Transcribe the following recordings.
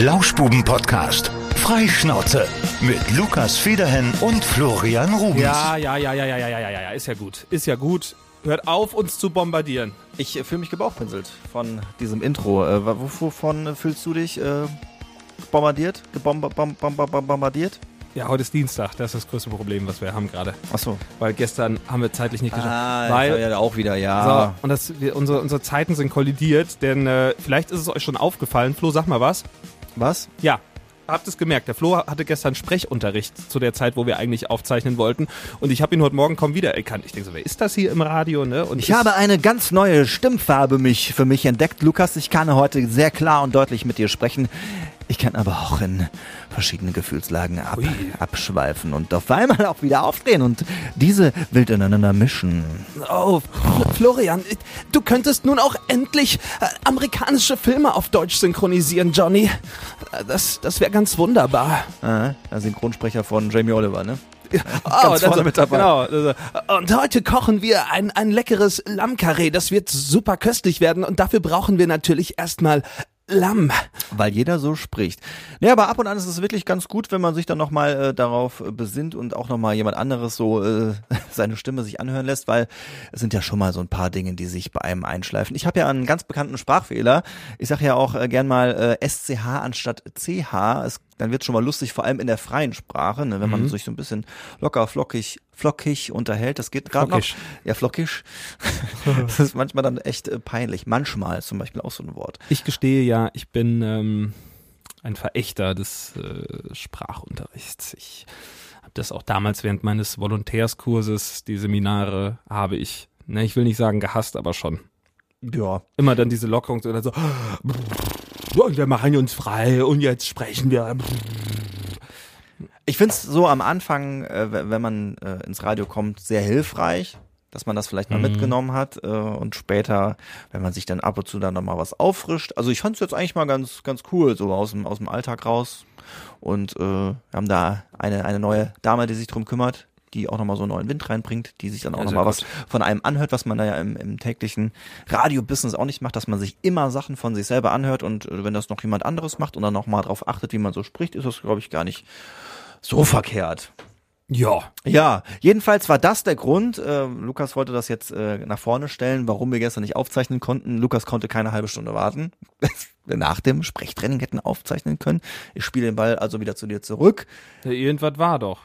Lauschbuben-Podcast. Freischnauze mit Lukas Federhen und Florian Rubens. Ja, ja, ja, ja, ja, ja, ja, ja, ist ja gut. Ist ja gut. Hört auf, uns zu bombardieren. Ich äh, fühle mich gebauchpinselt von diesem Intro. Äh, wovon fühlst du dich äh, bombardiert? Gebombardiert? Gebom bombardiert? Ja, heute ist Dienstag, das ist das größte Problem, was wir haben gerade. Ach so. Weil gestern haben wir zeitlich nicht ah, geschafft. Ah, weil, ja auch wieder, ja. So, und das, wir, unsere, unsere Zeiten sind kollidiert, denn äh, vielleicht ist es euch schon aufgefallen. Flo, sag mal was. Was? Ja. Habt es gemerkt, der Flo hatte gestern Sprechunterricht zu der Zeit, wo wir eigentlich aufzeichnen wollten. Und ich habe ihn heute Morgen kaum wiedererkannt. Ich denke so, wer ist das hier im Radio? Ne? Und Ich habe eine ganz neue Stimmfarbe mich, für mich entdeckt, Lukas. Ich kann heute sehr klar und deutlich mit dir sprechen. Ich kann aber auch in verschiedene Gefühlslagen ab, abschweifen und auf einmal auch wieder aufdrehen und diese wild ineinander mischen. Oh, Fl- Florian, du könntest nun auch endlich äh, amerikanische Filme auf Deutsch synchronisieren, Johnny. Äh, Das, das wäre ganz wunderbar. Ah, der Synchronsprecher von Jamie Oliver, ne? Oh, Ganz vorne mit dabei. Genau. Und heute kochen wir ein, ein leckeres Lammkarree. Das wird super köstlich werden und dafür brauchen wir natürlich erstmal Lamm. Weil jeder so spricht. Nee, aber ab und an ist es wirklich ganz gut, wenn man sich dann nochmal äh, darauf äh, besinnt und auch nochmal jemand anderes so äh, seine Stimme sich anhören lässt, weil es sind ja schon mal so ein paar Dinge, die sich bei einem einschleifen. Ich habe ja einen ganz bekannten Sprachfehler. Ich sage ja auch äh, gern mal äh, SCH anstatt CH. Es, dann wird schon mal lustig, vor allem in der freien Sprache, ne, wenn man sich so ein bisschen locker, flockig, flockig unterhält. Das geht gerade noch. Flockisch. Ja, flockig. das ist manchmal dann echt äh, peinlich. Manchmal zum Beispiel auch so ein Wort. Ich gestehe ja, ich bin ähm, ein Verächter des äh, Sprachunterrichts. Ich habe das auch damals während meines Volontärskurses, die Seminare, habe ich, ne, ich will nicht sagen gehasst, aber schon. Ja, Immer dann diese Lockerung dann so, und wir machen uns frei und jetzt sprechen wir. Ich find's so am Anfang, äh, wenn man äh, ins Radio kommt, sehr hilfreich, dass man das vielleicht mal mitgenommen hat äh, und später, wenn man sich dann ab und zu dann nochmal was auffrischt. Also ich fand's jetzt eigentlich mal ganz, ganz cool, so aus dem, aus dem Alltag raus. Und wir haben da eine, eine neue Dame, die sich drum kümmert, die auch nochmal so einen neuen Wind reinbringt, die sich dann auch Ja, nochmal was von einem anhört, was man da ja im, im täglichen Radio-Business auch nicht macht, dass man sich immer Sachen von sich selber anhört und äh, wenn das noch jemand anderes macht und dann nochmal drauf achtet, wie man so spricht, ist das, glaube ich, gar nicht so verkehrt. Ja. Ja, jedenfalls war das der Grund. Äh, Lukas wollte das jetzt äh, nach vorne stellen, warum wir gestern nicht aufzeichnen konnten. Lukas konnte keine halbe Stunde warten. wir nach dem Sprechtraining hätten aufzeichnen können. Ich spiele den Ball also wieder zu dir zurück. Ja, Irgendwas war doch.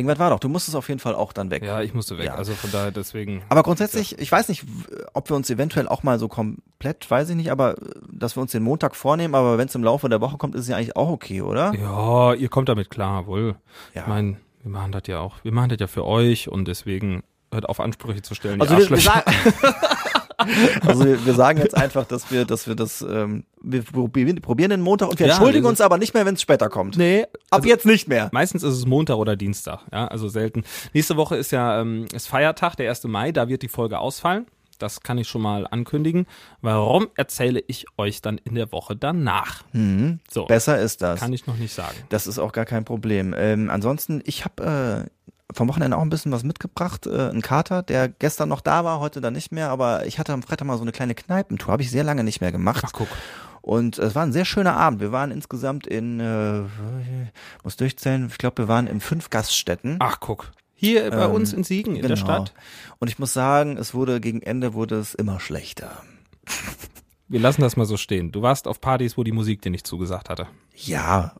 Irgendwas war doch. Du musstest auf jeden Fall auch dann weg. Ja, ich musste weg. Ja. Also von daher deswegen. Aber grundsätzlich, ich weiß nicht, ob wir uns eventuell auch mal so komplett, weiß ich nicht, aber äh, dass wir uns den Montag vornehmen, aber wenn es im Laufe der Woche kommt, ist es ja eigentlich auch okay, oder? Ja, ihr kommt damit klar, wohl. Ja. Ich meine, wir machen das ja auch. Wir machen das ja für euch und deswegen hört auf Ansprüche zu stellen. Also wir, wir, sagen, also wir, wir sagen jetzt einfach, dass wir, dass wir das, ähm, wir probieren, probieren den Montag und wir Ja, entschuldigen das uns aber nicht mehr, wenn es später kommt. nee, Ab also jetzt nicht mehr. meistens ist es Montag oder Dienstag, ja, also selten. Nächste Woche ist ja ähm, ist Feiertag, der 1. Mai, da wird die Folge ausfallen. Das kann ich schon mal ankündigen. Warum erzähle ich euch dann in der Woche danach? so, Besser ist das. kann ich noch nicht sagen. Das ist auch gar kein Problem. Ähm, ansonsten, ich habe äh, vom Wochenende auch ein bisschen was mitgebracht. Äh, ein Kater, der gestern noch da war, heute dann nicht mehr. Aber ich hatte am Freitag mal so eine kleine Kneipentour. Habe ich sehr lange nicht mehr gemacht. Ach guck. Und es war ein sehr schöner Abend. Wir waren insgesamt in, äh, muss durchzählen, ich glaube, wir waren in fünf Gaststätten. Ach guck. Hier bei uns in Siegen, in der Genau. Stadt. Und ich muss sagen, es wurde gegen Ende wurde es immer schlechter. Wir lassen das mal so stehen. Du warst auf Partys, wo die Musik dir nicht zugesagt hatte. Ja.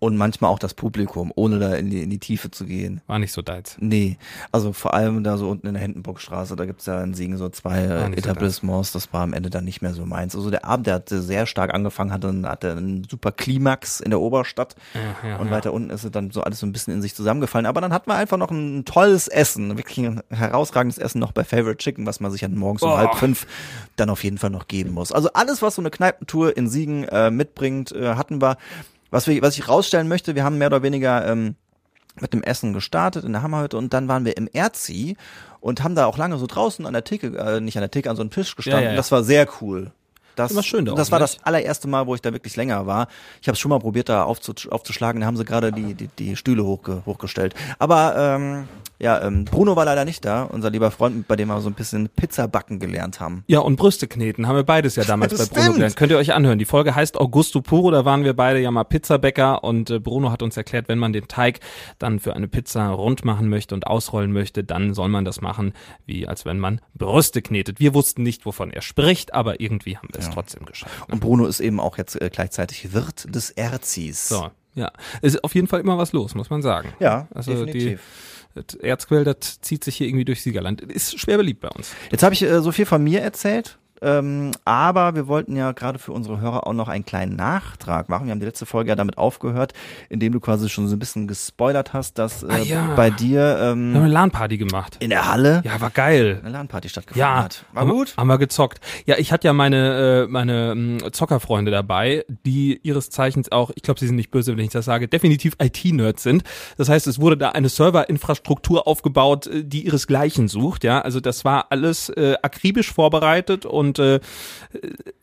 Und manchmal auch das Publikum, ohne da in die, in die Tiefe zu gehen. War nicht so deins. Nee, also vor allem da so unten in der Hindenburgstraße, da gibt's ja in Siegen so zwei äh, nicht so Etablissements, das war am Ende dann nicht mehr so meins. Also der Abend, der hatte sehr stark angefangen, hatte, einen- hatte einen super Klimax in der Oberstadt Ja, ja, und ja. weiter unten ist es dann so alles so ein bisschen in sich zusammengefallen. Aber dann hatten wir einfach noch ein tolles Essen, wirklich ein herausragendes Essen noch bei Favorite Chicken, was man sich dann morgens um Oh. halb fünf dann auf jeden Fall noch geben muss. Also alles, was so eine Kneipentour in Siegen äh, mitbringt, äh, hatten wir. Was, wir. was ich rausstellen möchte, wir haben mehr oder weniger ähm, mit dem Essen gestartet in der Hammerhütte und dann waren wir im Erzi und haben da auch lange so draußen an der Theke, äh, nicht an der Theke, an so einem Tisch gestanden. Ja, ja. Das war sehr cool. Das, Immer schön da das oben, war nicht? das allererste Mal, wo ich da wirklich länger war. Ich habe es schon mal probiert, da aufzu aufzuschlagen. Da haben sie gerade die, die, die Stühle hochge hochgestellt. Aber ähm, Ja, ähm, Bruno war leider nicht da, unser lieber Freund, bei dem wir so ein bisschen Pizza backen gelernt haben. Ja, und Brüste kneten haben wir beides ja damals bei Bruno gelernt. Könnt ihr euch anhören. Die Folge heißt Augusto Puro, da waren wir beide ja mal Pizzabäcker und äh, Bruno hat uns erklärt, wenn man den Teig dann für eine Pizza rund machen möchte und ausrollen möchte, dann soll man das machen, wie als wenn man Brüste knetet. Wir wussten nicht, wovon er spricht, aber irgendwie haben wir es trotzdem geschafft. Ne? Und Bruno ist eben auch jetzt äh, gleichzeitig Wirt des Erzis. So, ja. Ist auf jeden Fall immer was los, muss man sagen. Ja, Also definitiv. die Erzquell, das zieht sich hier irgendwie durch Siegerland. Ist schwer beliebt bei uns. Jetzt habe ich äh, so viel von mir erzählt, ähm, aber wir wollten ja gerade für unsere Hörer auch noch einen kleinen Nachtrag machen. Wir haben die letzte Folge ja damit aufgehört, indem du quasi schon so ein bisschen gespoilert hast, dass äh, Ah, ja. bei dir Wir haben eine ähm, LAN-Party gemacht. in der Halle Ja, war geil. eine LAN-Party stattgefunden Ja, hat. War haben, gut? Haben wir gezockt. Ja, ich hatte ja meine äh, meine mh, Zockerfreunde dabei, die ihres Zeichens auch, ich glaube, sie sind nicht böse, wenn ich das sage, definitiv IT-Nerds sind. Das heißt, es wurde da eine Serverinfrastruktur aufgebaut, äh, die ihresgleichen sucht. Ja, also das war alles äh, akribisch vorbereitet und äh, äh,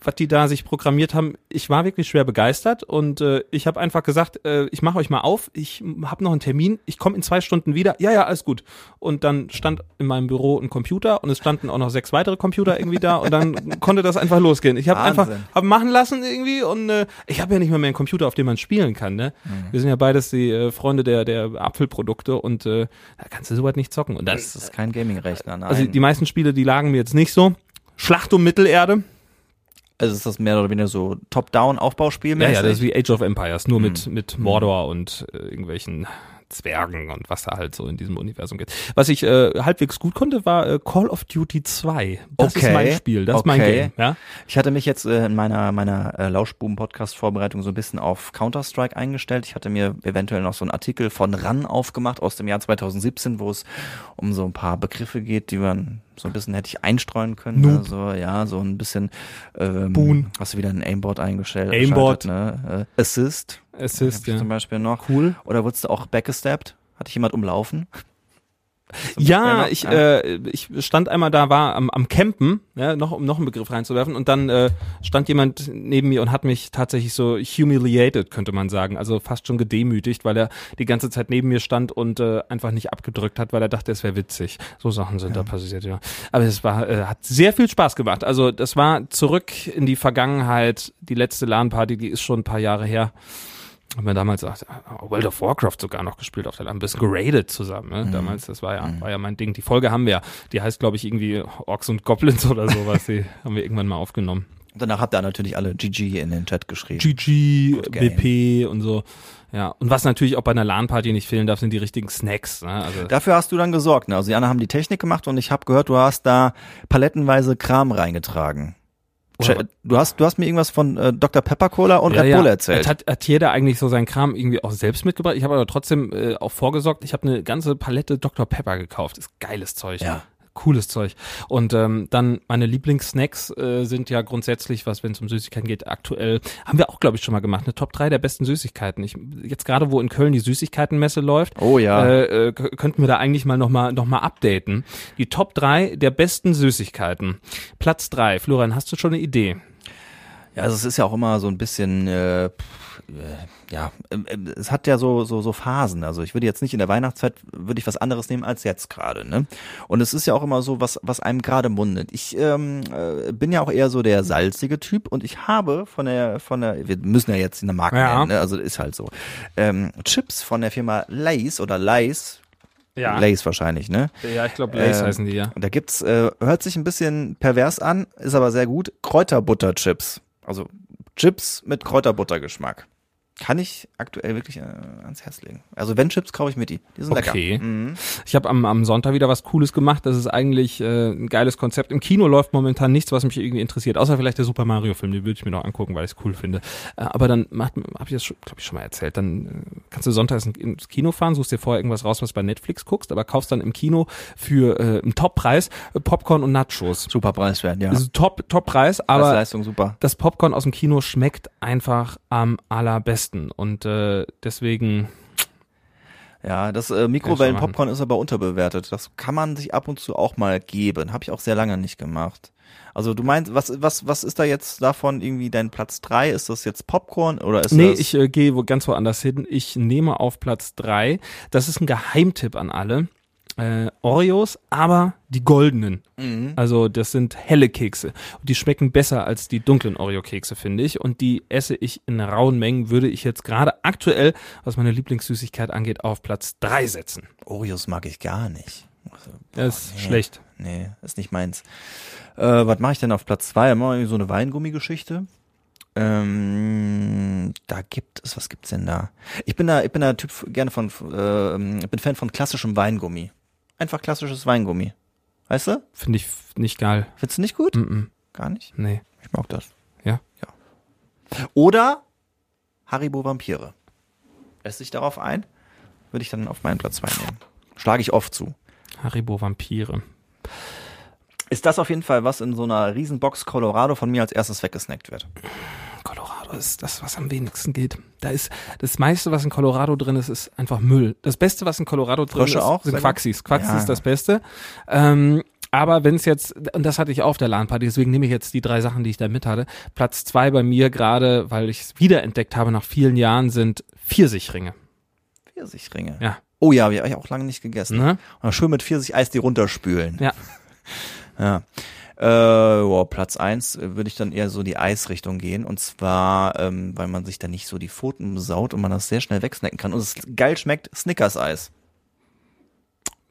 was die da sich programmiert haben, ich war wirklich schwer begeistert und äh, ich habe einfach gesagt, äh, ich mache euch mal auf, ich habe noch einen Termin, ich komme in zwei Stunden wieder. Ja, ja, alles gut. Und dann stand in meinem Büro ein Computer und es standen auch noch sechs weitere Computer irgendwie da und dann konnte das einfach losgehen. Ich habe einfach hab machen lassen irgendwie und äh, ich habe ja nicht mal mehr einen Computer, auf dem man spielen kann. Ne? Mhm. Wir sind ja beides die äh, Freunde der der Apfelprodukte und äh, da kannst du so weit nicht zocken. Und dann, Das ist kein Gaming-Rechner, also die meisten Spiele, die lagen mir jetzt nicht so. Schlacht um Mittelerde. also ist das mehr oder weniger so Top-Down-Aufbauspiel? Ja, ja, das ist wie Age of Empires, nur mit, Mhm. mit Mordor und äh, irgendwelchen Zwergen und was da halt so in diesem Universum gibt. Was ich äh, halbwegs gut konnte, war äh, Call of Duty 2. Das ist Okay. mein Spiel, das ist mein Okay. Game. Ja? Ich hatte mich jetzt äh, in meiner meiner äh, Lauschbuben-Podcast-Vorbereitung so ein bisschen auf Counter-Strike eingestellt. Ich hatte mir eventuell noch so einen Artikel von RAN aufgemacht aus dem Jahr 2017, wo es um so ein paar Begriffe geht, die man so ein bisschen hätte ich einstreuen können. Noob. Ne? So, ja, so ein bisschen ähm, Boon. Hast du wieder ein Aimbot eingestellt? Aimbot. Ne? Äh, Assist. Assist, ja. Zum Beispiel noch. Cool. Oder wurdest du auch backgestabbt? Hat dich jemand umlaufen? Ja, ich, Ja. äh, ich stand einmal da, war am, am Campen, ja, noch, um noch einen Begriff reinzuwerfen, und dann äh, stand jemand neben mir und hat mich tatsächlich so humiliated, könnte man sagen, also fast schon gedemütigt, weil er die ganze Zeit neben mir stand und äh, einfach nicht abgedrückt hat, weil er dachte, es wäre witzig. So Sachen sind da passiert, ja. Aber es war, äh, hat sehr viel Spaß gemacht. Also das war zurück in die Vergangenheit. Die letzte LAN-Party, die ist schon ein paar Jahre her. Haben wir damals auch, äh, World of Warcraft sogar noch gespielt auf der LAN, ein bisschen geradet zusammen. Ne? Damals, das war ja, war ja mein Ding. Die Folge haben wir ja. Die heißt, glaube ich, irgendwie Orks und Goblins oder sowas. Die haben wir irgendwann mal aufgenommen. Und danach habt ihr natürlich alle GG in den Chat geschrieben. GG. BP und so. Ja, und was natürlich auch bei einer LAN-Party nicht fehlen darf, sind die richtigen Snacks. Ne? Also, Dafür hast du dann gesorgt. Ne? Also die anderen haben die Technik gemacht und ich habe gehört, du hast da palettenweise Kram reingetragen. Du hast, du hast mir irgendwas von äh, Dr. Pepper Cola und ja, Red Bull ja. erzählt. Hat, hat jeder eigentlich so seinen Kram irgendwie auch selbst mitgebracht? Ich habe aber trotzdem äh, auch vorgesorgt. Ich habe eine ganze Palette Dr. Pepper gekauft. Ist geiles Zeug. Ja. Cooles Zeug. Und ähm, dann meine Lieblingssnacks äh, sind ja grundsätzlich, was wenn es um Süßigkeiten geht, aktuell, haben wir auch, glaube ich, schon mal gemacht, eine Top 3 der besten Süßigkeiten. Ich, jetzt gerade, wo in Köln die Süßigkeitenmesse läuft, Oh ja. äh, äh, könnten wir da eigentlich mal nochmal noch mal updaten. Die Top 3 der besten Süßigkeiten. Platz 3. Florian, hast du schon eine Idee? Ja, also es ist ja auch immer so ein bisschen, äh, pff, äh, ja, ähm, ähm, es hat ja so so so Phasen. Also ich würde jetzt nicht in der Weihnachtszeit würde ich was anderes nehmen als jetzt gerade, ne? Und es ist ja auch immer so, was was einem gerade mundet. Ich ähm, äh, bin ja auch eher so der salzige Typ und ich habe von der von der, wir müssen ja jetzt eine Marke Ja. nennen, ne? also ist halt so, ähm, Chips von der Firma Lays oder Lays, Lays wahrscheinlich, ne? Ja, ich glaube, Lays Ähm, heißen die, ja. Da gibt's, äh, hört sich ein bisschen pervers an, ist aber sehr gut, Kräuterbutterchips. Also Chips mit Kräuterbuttergeschmack. Kann ich aktuell wirklich äh, ans Herz legen. Also wenn Chips, kaufe ich mir die. Die sind Okay. lecker. Mhm. Ich habe am, am Sonntag wieder was Cooles gemacht. Das ist eigentlich äh, ein geiles Konzept. Im Kino läuft momentan nichts, was mich irgendwie interessiert, außer vielleicht der Super Mario Film. Den würde ich mir noch angucken, weil ich es cool finde. Äh, aber dann habe ich das, glaube ich, schon mal erzählt. Dann äh, kannst du sonntags in- ins Kino fahren, suchst dir vorher irgendwas raus, was bei Netflix guckst, aber kaufst dann im Kino für äh, einen Toppreis äh, Popcorn und Nachos. Super preiswert, ja. Das ist Top Toppreis, aber Leistung super. das Popcorn aus dem Kino schmeckt einfach am allerbesten und äh, deswegen Ja, das äh, Mikrowellenpopcorn ist aber unterbewertet. Das kann man sich ab und zu auch mal geben. Habe ich auch sehr lange nicht gemacht. Also du meinst, was, was, was ist da jetzt davon irgendwie dein Platz drei? Ist das jetzt Popcorn oder ist Nee, das? ich äh, gehe wo ganz woanders hin. Ich nehme auf Platz drei. Das ist ein Geheimtipp an alle. Äh, Oreos, aber die goldenen. Mhm. Also das sind helle Kekse. Die schmecken besser als die dunklen Oreo-Kekse, finde ich. Und die esse ich in rauen Mengen, würde ich jetzt gerade aktuell, was meine Lieblingssüßigkeit angeht, auf Platz drei setzen. Oreos mag ich gar nicht. Also, Das ist nee. schlecht. Nee, ist nicht meins. Äh, was mache ich denn auf Platz zwei? Immer irgendwie so eine Weingummigeschichte. Ähm, da gibt es, was gibt's denn da? Ich bin da, ich bin da Typ gerne von, äh, ich bin Fan von klassischem Weingummi. Einfach klassisches Weingummi. Weißt du? Finde ich nicht geil. Findest du nicht gut? Mm -mm. Gar nicht? Nee. Ich mag das. Ja? Ja. Oder Haribo Vampire. Lässt sich darauf ein? Würde ich dann auf meinen Platz zwei nehmen. Schlage ich oft zu. Haribo Vampire. Ist das auf jeden Fall, was in so einer Riesenbox Colorado von mir als erstes weggesnackt wird? Colorado ist das, was am wenigsten geht. Da ist das meiste, was in Colorado drin ist, ist einfach Müll. Das Beste, was in Colorado drin Frösche ist, auch? sind. Quaxis. Quaxis Ja. ist das Beste. Ähm, aber wenn es jetzt, und das hatte ich auf der LAN-Party, deswegen nehme ich jetzt die drei Sachen, die ich da mit hatte. Platz zwei bei mir gerade, weil ich es wiederentdeckt habe nach vielen Jahren, sind Pfirsichringe. Pfirsichringe. Ja. Oh ja, die habe ich auch lange nicht gegessen. Ne? Und schön mit Pfirsich-Eis die runterspülen. Ja. Ja. Äh, boah, Platz eins äh, würde ich dann eher so die Eisrichtung gehen. Und zwar, ähm, weil man sich da nicht so die Pfoten saut und man das sehr schnell wegsnacken kann. Und es geil schmeckt, Snickers-Eis.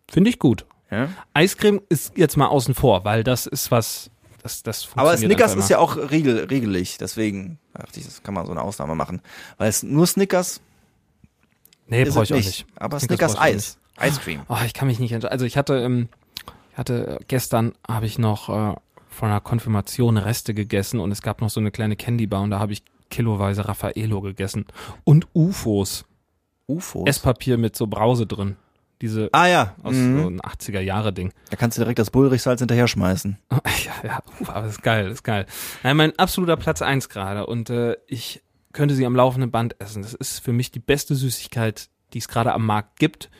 Finde ich gut. Ja? Eiscreme ist jetzt mal außen vor, weil das ist was, das, das Aber Snickers ist ja auch riegel, riegelig. Deswegen dachte ich, das kann man so eine Ausnahme machen. Weil es nur Snickers Nee, brauche ich auch nicht. nicht. Aber Snickers Snickers Eis. Ice Cream. Oh, ich kann mich nicht entscheiden. Also ich hatte, ähm, hatte gestern habe ich noch äh, von einer Konfirmation Reste gegessen und es gab noch so eine kleine Candy Bar und da habe ich kiloweise Raffaello gegessen und UFOs, UFOs. Esspapier mit so Brause drin. Diese ah ja. aus Mhm. so ein 80er Jahre Ding. Da kannst du direkt das Bullrichsalz hinterher schmeißen. ja, ja, uh, aber ist geil, ist geil. Nein, mein absoluter Platz eins gerade und äh, ich könnte sie am laufenden Band essen. Das ist für mich die beste Süßigkeit, die es gerade am Markt gibt.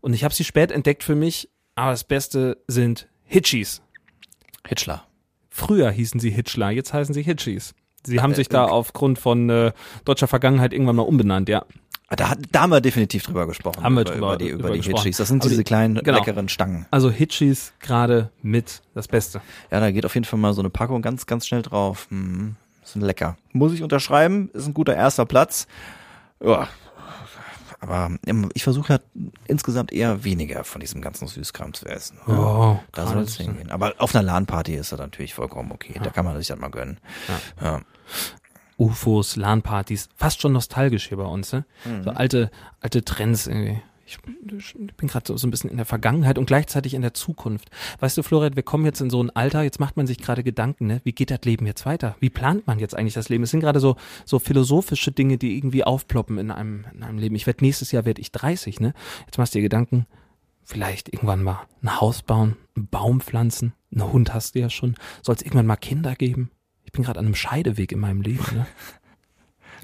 Und ich habe sie spät entdeckt für mich, aber das Beste sind Hitchis. Hitchler. Früher hießen sie Hitchler, jetzt heißen sie Hitchis. Sie haben Äh, sich da okay. aufgrund von äh, deutscher Vergangenheit irgendwann mal umbenannt, ja. Da, hat- da haben wir definitiv drüber gesprochen. Haben wir über, drüber- über die, über die gesprochen. Hitchis. Das sind Aber diese die- kleinen, genau. leckeren Stangen. Also Hitchis gerade mit das Beste. Ja, da geht auf jeden Fall mal so eine Packung ganz, ganz schnell drauf. Mhm. Sind lecker. Muss ich unterschreiben, ist ein guter erster Platz. Ja. Aber ähm, ich versuche ja insgesamt eher weniger von diesem ganzen Süßkram zu essen. Oh, da soll es hingehen. Aber auf einer LAN-Party ist das natürlich vollkommen okay. Da kann man sich das mal gönnen. Ja. UFOs, LAN-Partys, fast schon nostalgisch hier bei uns, ne? Mhm. So alte, alte Trends irgendwie. Ich, bin gerade so, so ein bisschen in der Vergangenheit und gleichzeitig in der Zukunft. Weißt du, Florian, wir kommen jetzt in so ein Alter, jetzt macht man sich gerade Gedanken, ne? Wie geht das Leben jetzt weiter? Wie plant man jetzt eigentlich das Leben? Es sind gerade so, so philosophische Dinge, die irgendwie aufploppen in einem, in einem Leben. Ich werde nächstes Jahr werde ich 30, ne? Jetzt machst du dir Gedanken, vielleicht irgendwann mal ein Haus bauen, einen Baum pflanzen, einen Hund hast du ja schon. Soll es irgendwann mal Kinder geben? Ich bin gerade an einem Scheideweg in meinem Leben, ne?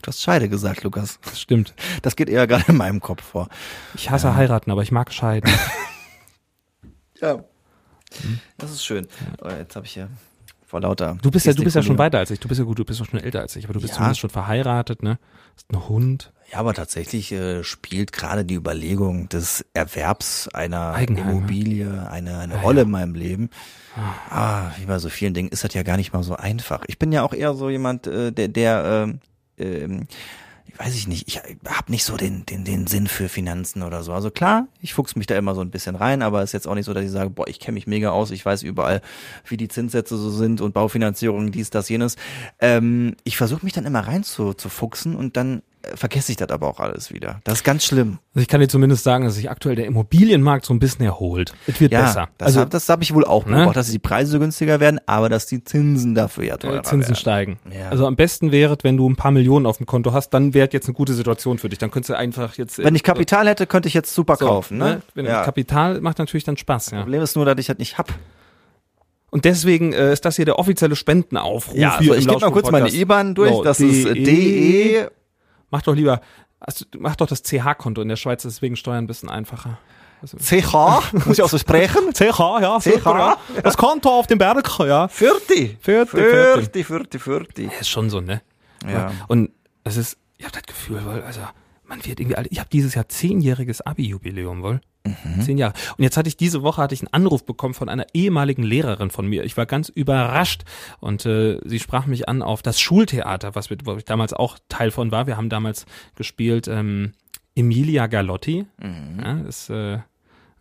Du hast Scheide gesagt, Lukas. Das stimmt. Das geht eher gerade in meinem Kopf vor. Ich hasse heiraten, aber ich mag scheiden. Ja. Das ist schön. Oh, jetzt habe ich ja vor lauter. Du bist ja, du bist ja schon weiter als ich. Du bist ja gut, du bist auch schon älter als ich, aber du bist Ja. zumindest schon verheiratet, ne? Hast einen Hund. Ja, aber tatsächlich äh, spielt gerade die Überlegung des Erwerbs einer Eigenheim, ne? Immobilie eine, eine Ja, Rolle ja. in meinem Leben. Ah, wie bei so vielen Dingen ist das ja gar nicht mal so einfach. Ich bin ja auch eher so jemand, äh, der, der ähm, ähm, weiß ich nicht, ich habe nicht so den, den, den Sinn für Finanzen oder so. Also klar, ich fuchs mich da immer so ein bisschen rein, aber es ist jetzt auch nicht so, dass ich sage, boah, ich kenne mich mega aus, ich weiß überall, wie die Zinssätze so sind und Baufinanzierung, dies, das, jenes. Ähm, ich versuche mich dann immer rein zu, zu fuchsen und dann vergesse ich das aber auch alles wieder. Das ist ganz schlimm. Also ich kann dir zumindest sagen, dass sich aktuell der Immobilienmarkt so ein bisschen erholt. Es wird Ja, besser. das, also hab, das habe ich wohl auch Ne? beobachtet, dass die Preise günstiger werden, aber dass die Zinsen dafür ja teurer Zinsen werden. steigen. Ja. Also am besten wäre, wenn du ein paar Millionen auf dem Konto hast, dann wäre jetzt eine gute Situation für dich. Dann könntest du einfach jetzt. äh, Wenn ich Kapital hätte, könnte ich jetzt super so, kaufen. Ne? Wenn ja. Kapital macht natürlich dann Spaß, ja. Problem ist nur, dass ich das nicht hab. Und deswegen äh, ist das hier der offizielle Spendenaufruf Ja, also ich gebe mal kurz meine. IBAN durch. So, das ist DE. Mach doch lieber, also, mach doch das CH-Konto. In der Schweiz ist deswegen Steuern ein bisschen einfacher. Also, CH, muss ich auch so sprechen? CH, ja, CH, super, ja. Das Konto auf dem Berg, ja. Fürti. Fürti, Fürti, Fürti, Fürti. Ist schon so, ne? Ja. Und es ist, ich habe das Gefühl, weil, also man wird irgendwie alt. Ich habe dieses Jahr zehnjähriges Abi-Jubiläum, wohl. Mhm. Zehn Jahre. Und jetzt hatte ich diese Woche hatte ich einen Anruf bekommen von einer ehemaligen Lehrerin von mir. Ich war ganz überrascht und äh, sie sprach mich an auf das Schultheater, was wir, wo ich damals auch Teil von war. Wir haben damals gespielt ähm, Emilia Galotti. Mhm. Ja, ist äh,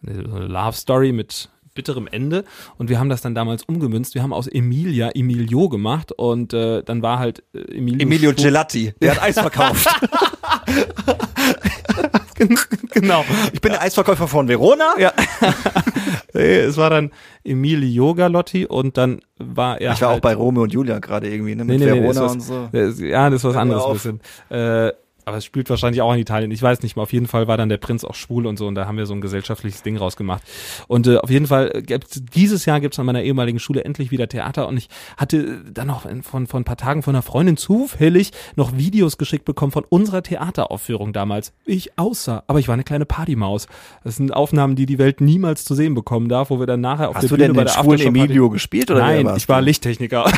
eine Love Story mit bitterem Ende und wir haben das dann damals umgemünzt. Wir haben aus Emilia Emilio gemacht und äh, dann war halt äh, Emilio, Emilio Schwul- Gelatti, der hat Eis verkauft. genau. Ich bin der Eisverkäufer von Verona. Ja. Nee, es war dann Emilio Galotti und dann war er Ich war auch halt, bei Romeo und Julia gerade irgendwie, ne, mit Nee, nee, nee, Verona das ist und was- so. Ja, das ist was anderes ein bisschen. Äh, aber es spielt wahrscheinlich auch in Italien. Ich weiß nicht mal. Auf jeden Fall war dann der Prinz auch schwul und so und da haben wir so ein gesellschaftliches Ding rausgemacht. Und äh, auf jeden Fall äh, gibt's, dieses Jahr gibt's an meiner ehemaligen Schule endlich wieder Theater und ich hatte dann noch von von ein paar Tagen von einer Freundin zufällig noch Videos geschickt bekommen von unserer Theateraufführung damals. Ich aussah, aber ich war eine kleine Partymaus. Das sind Aufnahmen, die die Welt niemals zu sehen bekommen darf, wo wir dann nachher auf Hast der du Bühne denn bei den der schwulen Aftershow-Party- Emilio gespielt oder Nein, ich war du? Lichttechniker.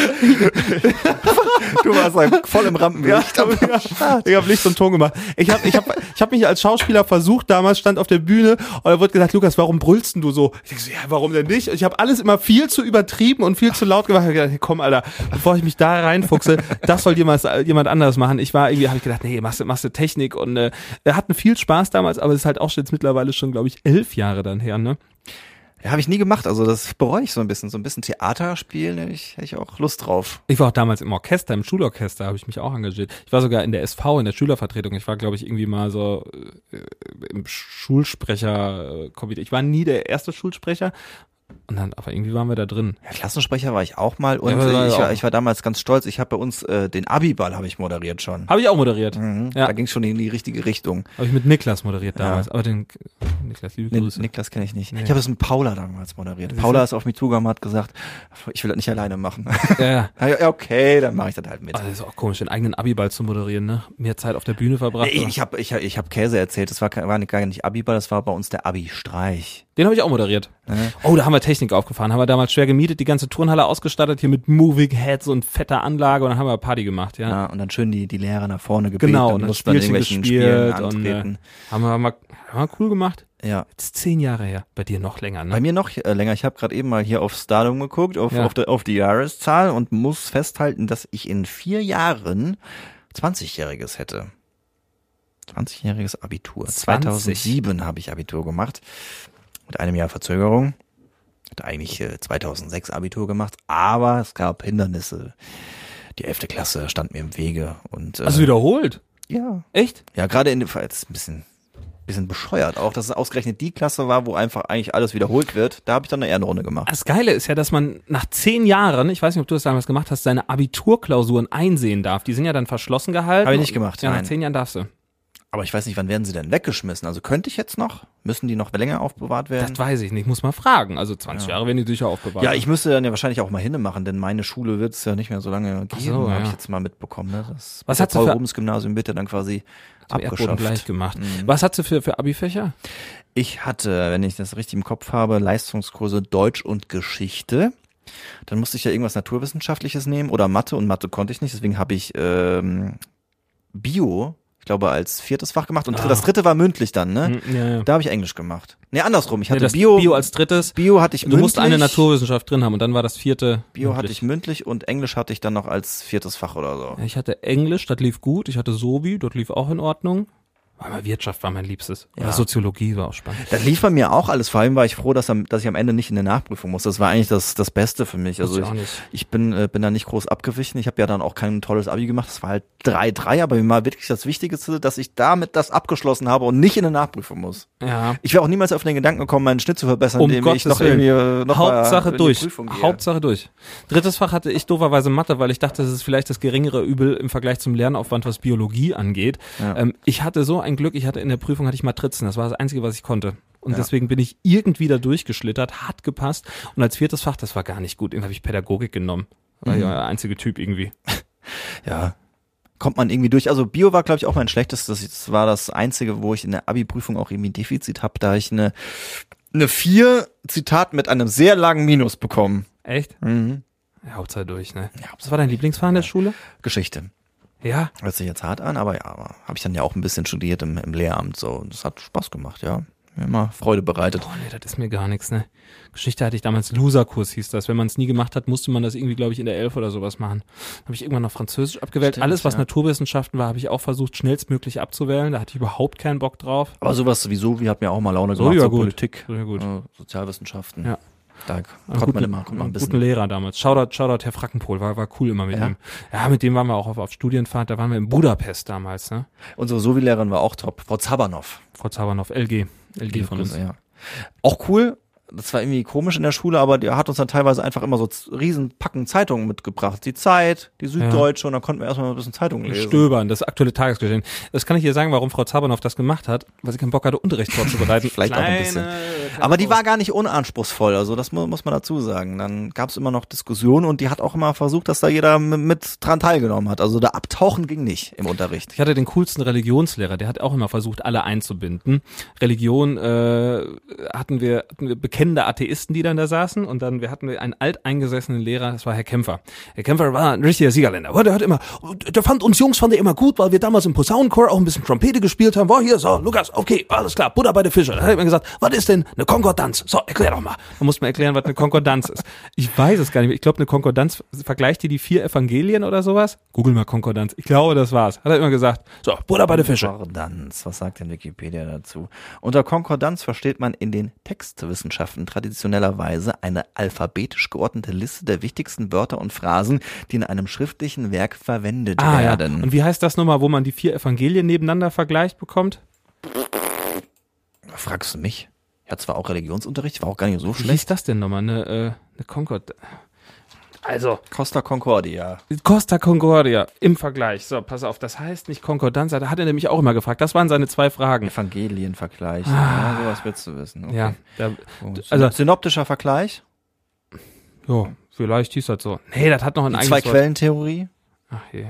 Du warst halt voll im Rampenlicht. Ich habe Licht und Ton gemacht. Ich habe ich hab, ich hab mich als Schauspieler versucht, damals stand auf der Bühne und da wurde gesagt, Lukas, warum brüllst denn du so? Ich denk so, ja, warum denn nicht? Ich habe alles immer viel zu übertrieben und viel zu laut gemacht. Ich hab gedacht, komm, Alter, bevor ich mich da reinfuchse, das soll jemand, jemand anderes machen. Ich war irgendwie, habe ich gedacht, nee, machst du, machst du Technik und äh, wir hatten viel Spaß damals, aber es ist halt auch jetzt mittlerweile schon, glaube ich, elf Jahre dann her, ne? Ja, habe ich nie gemacht. Also das bereue ich so ein bisschen. So ein bisschen Theater spielen, hätte ich, hätte ich auch Lust drauf. Ich war auch damals im Orchester, im Schulorchester habe ich mich auch engagiert. Ich war sogar in der SV, in der Schülervertretung. Ich war, glaube ich, irgendwie mal so äh, im Schulsprecher-Komitee. Ich war nie der erste Schulsprecher. Und dann, aber irgendwie waren wir da drin. Ja, Klassensprecher war ich auch mal und Ja, war ich, war, ich war damals ganz stolz. Ich habe bei uns äh, den Abiball habe ich moderiert schon. Habe ich auch moderiert. Mhm. Ja. Da ging es schon in die richtige Richtung. Habe ich mit Niklas moderiert damals. Aber den Niklas, liebe Grüße. Niklas kenne ich nicht. Nee. Ich habe es mit Paula damals moderiert. Paula ist auf mich zugekommen und hat gesagt, ich will das nicht alleine machen. Ja, okay, dann mache ich das halt mit. Also das ist auch komisch, den eigenen Abiball zu moderieren, ne? Mehr Zeit auf der Bühne verbracht. Nee, ich habe ich, ich hab Käse erzählt. Das war, war gar nicht Abiball, das war bei uns der Abi-Streich. Den habe ich auch moderiert. Ne? Oh, da haben wir Technik aufgefahren. Haben wir damals schwer gemietet, die ganze Turnhalle ausgestattet, hier mit Moving Heads und fetter Anlage und dann haben wir Party gemacht, ja. Ja, und dann schön die, die Lehrer nach vorne gebeten Genau, und und dann mussten dann irgendwelchen gespielt Spielen und äh, antreten. haben, wir, haben, wir, haben wir cool gemacht. ja. Jetzt zehn Jahre her. Bei dir noch länger, ne? Bei mir noch äh, länger. Ich habe gerade eben mal hier aufs Datum geguckt, auf, Ja. auf, die, auf die Jahreszahl und muss festhalten, dass ich in vier Jahren 20-Jähriges hätte. 20-jähriges Abitur. 20. 2007 habe ich Abitur gemacht. Mit einem Jahr Verzögerung. Hatte eigentlich äh, 2006 Abitur gemacht, aber es gab Hindernisse. Die 11. Klasse stand mir im Wege und äh, Also wiederholt. ja, Echt? ja, gerade in dem Fall, das ist ein bisschen, bisschen bescheuert auch, dass es ausgerechnet die Klasse war, wo einfach eigentlich alles wiederholt wird. Da habe ich dann eine Ehrenrunde gemacht. Das Geile ist ja, dass man nach zehn Jahren, ich weiß nicht, ob du das damals gemacht hast, seine Abiturklausuren einsehen darf. Die sind ja dann verschlossen gehalten. Habe ich nicht gemacht, Ja, nach nein. zehn Jahren darfst du. Aber ich weiß nicht, wann werden sie denn weggeschmissen? Also könnte ich jetzt noch? Müssen die noch länger aufbewahrt werden? Das weiß ich nicht, muss mal fragen. Also 20 Jahre werden die sicher aufbewahrt. ja, ich müsste dann ja wahrscheinlich auch mal hinne machen, denn meine Schule wird es ja nicht mehr so lange geben, so, habe ja. ich jetzt mal mitbekommen. Ne? Das Was du für- Paul-Rubens-Gymnasium wird ja dann quasi abgeschafft. gleich gemacht. Mhm. Was hast du für, für Abi-Fächer? Ich hatte, wenn ich das richtig im Kopf habe, Leistungskurse Deutsch und Geschichte. Dann musste ich ja irgendwas Naturwissenschaftliches nehmen oder Mathe und Mathe konnte ich nicht, deswegen habe ich ähm, Bio, glaube, als viertes Fach gemacht und Ah. das dritte war mündlich dann, ne? Hm, Ja, ja. Da habe ich Englisch gemacht. Nee, andersrum. Ich Nee, hatte das Bio, Bio als drittes. Bio hatte ich Du mündlich. musst eine Naturwissenschaft drin haben und dann war das vierte. Bio hatte mündlich. ich mündlich und Englisch hatte ich dann noch als viertes Fach oder so. Ja, Ich hatte Englisch, das lief gut. Ich hatte Sobi, dort lief auch in Ordnung. Aber Wirtschaft war mein Liebstes. Oder Ja. Soziologie war auch spannend. Das lief bei mir auch alles. Vor allem war ich froh, dass, am, dass ich am Ende nicht in eine Nachprüfung muss. Das war eigentlich das, das Beste für mich. Also ich, ich ich bin, äh, bin da nicht groß abgewichen. Ich habe ja dann auch kein tolles Abi gemacht. Das war halt 3-3, aber mir war wirklich das Wichtigste, dass ich damit das abgeschlossen habe und nicht in eine Nachprüfung muss. Ja. Ich wäre auch niemals auf den Gedanken gekommen, meinen Schnitt zu verbessern, Um indem Gottes ich noch Willen. irgendwie äh, noch mal Hauptsache die durch. Hauptsache durch. Drittes Fach hatte ich dooferweise Mathe, weil ich dachte, das ist vielleicht das geringere Übel im Vergleich zum Lernaufwand, was Biologie angeht. Ja. Ähm, ich hatte so ein Glück, ich hatte in der Prüfung hatte ich Matrizen, das war das Einzige, was ich konnte. Und Ja. deswegen bin ich irgendwie da durchgeschlittert, hat gepasst. Und als viertes Fach, das war gar nicht gut, irgendwie habe ich Pädagogik genommen. War Mhm. ja der einzige Typ irgendwie. ja, kommt man irgendwie durch. Also Bio war, glaube ich, auch mein schlechtes. Das war das Einzige, wo ich in der Abi-Prüfung auch irgendwie ein Defizit habe, da ich eine, eine vier Zitat mit einem sehr langen Minus bekommen. Echt? Mhm. Ja, Hauptsache durch, ne? Was war dein Lieblingsfach in der Schule? Geschichte. Ja. Hört sich jetzt hart an, aber ja, habe ich dann ja auch ein bisschen studiert im, im Lehramt so. Und das hat Spaß gemacht, ja. Mir immer Freude bereitet. Oh nee, das ist mir gar nichts, ne? Geschichte hatte ich damals, Loserkurs hieß das. Wenn man es nie gemacht hat, musste man das irgendwie, glaube ich, in der Elf oder sowas machen. Habe ich irgendwann noch Französisch abgewählt. Stimmt, Alles, was ja. Naturwissenschaften war, habe ich auch versucht, schnellstmöglich abzuwählen. Da hatte ich überhaupt keinen Bock drauf. Aber sowas sowieso, wie hat mir auch mal Laune So, gemacht, ja, so gut. Politik, So, ja, gut. äh, Sozialwissenschaften. Ja. Da konnte guten, man immer, konnte man ein bisschen. guten Lehrer damals. Shoutout, Shoutout Herr Frackenpol, war, war cool immer mit Ja? ihm. Ja, mit dem waren wir auch auf, auf Studienfahrt, da waren wir in Budapest damals, ne? Unsere Sovi-Lehrerin war auch top, Frau Zabernow. Frau Zabanow, LG. LG von uns. Ja. Auch cool. Das war irgendwie komisch in der Schule, aber der hat uns dann teilweise einfach immer so riesen Packen Zeitungen mitgebracht. Die Zeit, die Süddeutsche und dann konnten wir erstmal ein bisschen Zeitungen lesen. Stöbern, das aktuelle Tagesgeschehen. Das kann ich dir sagen, warum Frau Zabanow das gemacht hat, weil sie keinen Bock hatte, Unterricht vorzubereiten. Vielleicht auch ein bisschen. Aber die war gar nicht unanspruchsvoll, also das mu muss man dazu sagen. Dann gab es immer noch Diskussionen und die hat auch immer versucht, dass da jeder mit, dran teilgenommen hat. Also da abtauchen ging nicht im Unterricht. Ich hatte den coolsten Religionslehrer, der hat auch immer versucht, alle einzubinden. Religion äh, hatten, wir, hatten wir bekennende Atheisten, die dann da saßen und dann wir hatten wir einen alteingesessenen Lehrer, das war Herr Kämpfer. Herr Kämpfer war ein richtiger Siegerländer. Der hat immer, der fand uns Jungs fand er immer gut, weil wir damals im Posaunenchor auch ein bisschen Trompete gespielt haben. War hier so, Lukas, okay, alles klar, Butter bei der Fische. Dann hat er gesagt, was ist denn eine Konkordanz? So, erklär doch mal. Man muss mal erklären, was eine Konkordanz ist. Ich weiß es gar nicht mehr. Ich glaube, eine Konkordanz vergleicht ihr die vier Evangelien oder sowas? Google mal Konkordanz. Ich glaube, das war's. Hat er immer gesagt. So, Butter bei der Fische. Konkordanz, was sagt denn Wikipedia dazu? Unter Konkordanz versteht man in den Textwissenschaften traditionellerweise eine alphabetisch geordnete Liste der wichtigsten Wörter und Phrasen, die in einem schriftlichen Werk verwendet Ah, ja. werden. Und wie heißt das nochmal, wo man die vier Evangelien nebeneinander vergleicht bekommt? Fragst du mich? Ich hatte zwar auch Religionsunterricht, war auch gar nicht so Wie schlecht. hieß das denn nochmal? Eine, äh, eine Concord. Also, Costa Concordia. Costa Concordia im Vergleich. So, pass auf, das heißt nicht Konkordanz, da hat er nämlich auch immer gefragt. Das waren seine zwei Fragen. Evangelienvergleich. Ja, sowas willst du wissen. Okay. Ja, Gut. also- synoptischer Vergleich, jo, vielleicht hieß das so. Nee, das hat noch ein eigenes. Zwei-Quellen-Theorie. Ach je.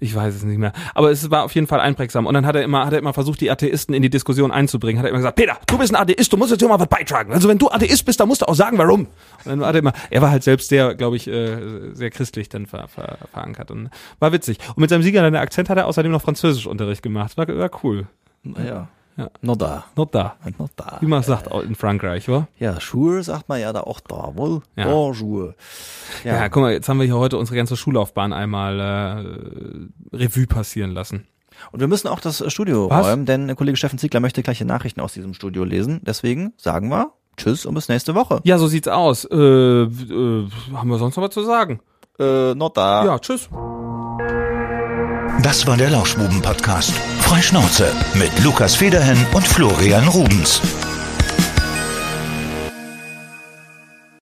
Ich weiß es nicht mehr. Aber es war auf jeden Fall einprägsam. Und dann hat er immer, hat er immer versucht, die Atheisten in die Diskussion einzubringen. Hat er immer gesagt, Peter, du bist ein Atheist, du musst jetzt hier was beitragen. Also wenn du Atheist bist, dann musst du auch sagen, warum. Und dann hat er immer, er war halt selbst sehr, glaube ich, äh, sehr christlich dann ver, ver, verankert und war witzig. Und mit seinem Siegerländer Akzent hat er außerdem noch Französischunterricht gemacht. War, war cool. Naja. Ja. Noch da. Not da. Noch da. Wie man sagt auch in Frankreich, wa? Ja, Schuhe sagt man ja da auch da, wohl. Ja. Bonjour. Ja. guck mal, jetzt haben wir hier heute unsere ganze Schullaufbahn einmal äh, Revue passieren lassen. Und wir müssen auch das Studio Was? räumen, denn der Kollege Steffen Ziegler möchte gleich die Nachrichten aus diesem Studio lesen. Deswegen sagen wir Tschüss und bis nächste Woche. Ja, so sieht's aus. Äh, äh, haben wir sonst noch was zu sagen? Äh, noch da. Ja, tschüss. Das war der Lauschbuben-Podcast. Freischnauze mit Lukas Federhen und Florian Rubens.